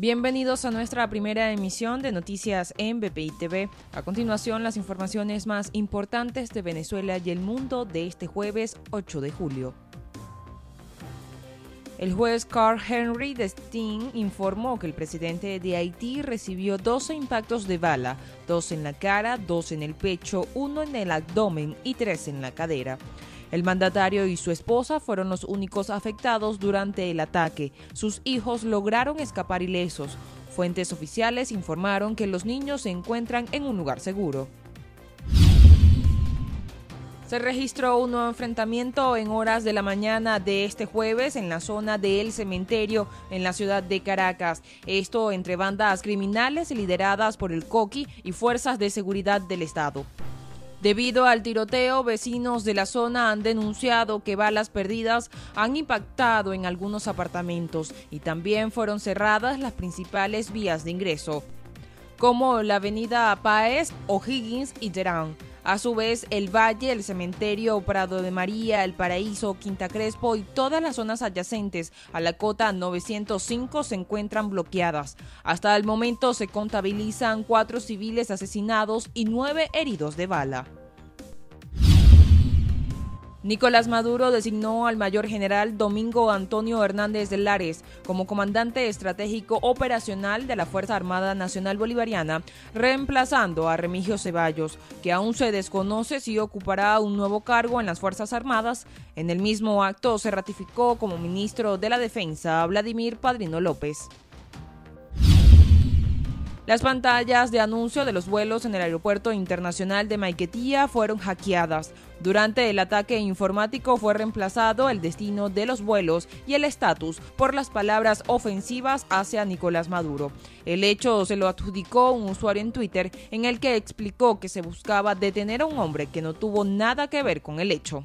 Bienvenidos a nuestra primera emisión de noticias en BPI TV. A continuación, las informaciones más importantes de Venezuela y el mundo de este jueves 8 de julio. El juez Carl Henry de informó que el presidente de Haití recibió 12 impactos de bala, dos en la cara, dos en el pecho, uno en el abdomen y tres en la cadera. El mandatario y su esposa fueron los únicos afectados durante el ataque. Sus hijos lograron escapar ilesos. Fuentes oficiales informaron que los niños se encuentran en un lugar seguro. Se registró un nuevo enfrentamiento en horas de la mañana de este jueves en la zona del cementerio en la ciudad de Caracas. Esto entre bandas criminales lideradas por el COQUI y fuerzas de seguridad del Estado. Debido al tiroteo, vecinos de la zona han denunciado que balas perdidas han impactado en algunos apartamentos y también fueron cerradas las principales vías de ingreso, como la avenida Páez, O'Higgins y Terán. A su vez, el Valle, el Cementerio Prado de María, El Paraíso, Quinta Crespo y todas las zonas adyacentes a la cota 905 se encuentran bloqueadas. Hasta el momento se contabilizan cuatro civiles asesinados y nueve heridos de bala. Nicolás Maduro designó al mayor general Domingo Antonio Hernández de Lares como comandante estratégico operacional de la Fuerza Armada Nacional Bolivariana, reemplazando a Remigio Ceballos, que aún se desconoce si ocupará un nuevo cargo en las Fuerzas Armadas. En el mismo acto se ratificó como ministro de la Defensa Vladimir Padrino López. Las pantallas de anuncio de los vuelos en el aeropuerto internacional de Maiquetía fueron hackeadas. Durante el ataque informático fue reemplazado el destino de los vuelos y el estatus por las palabras ofensivas hacia Nicolás Maduro. El hecho se lo adjudicó un usuario en Twitter en el que explicó que se buscaba detener a un hombre que no tuvo nada que ver con el hecho.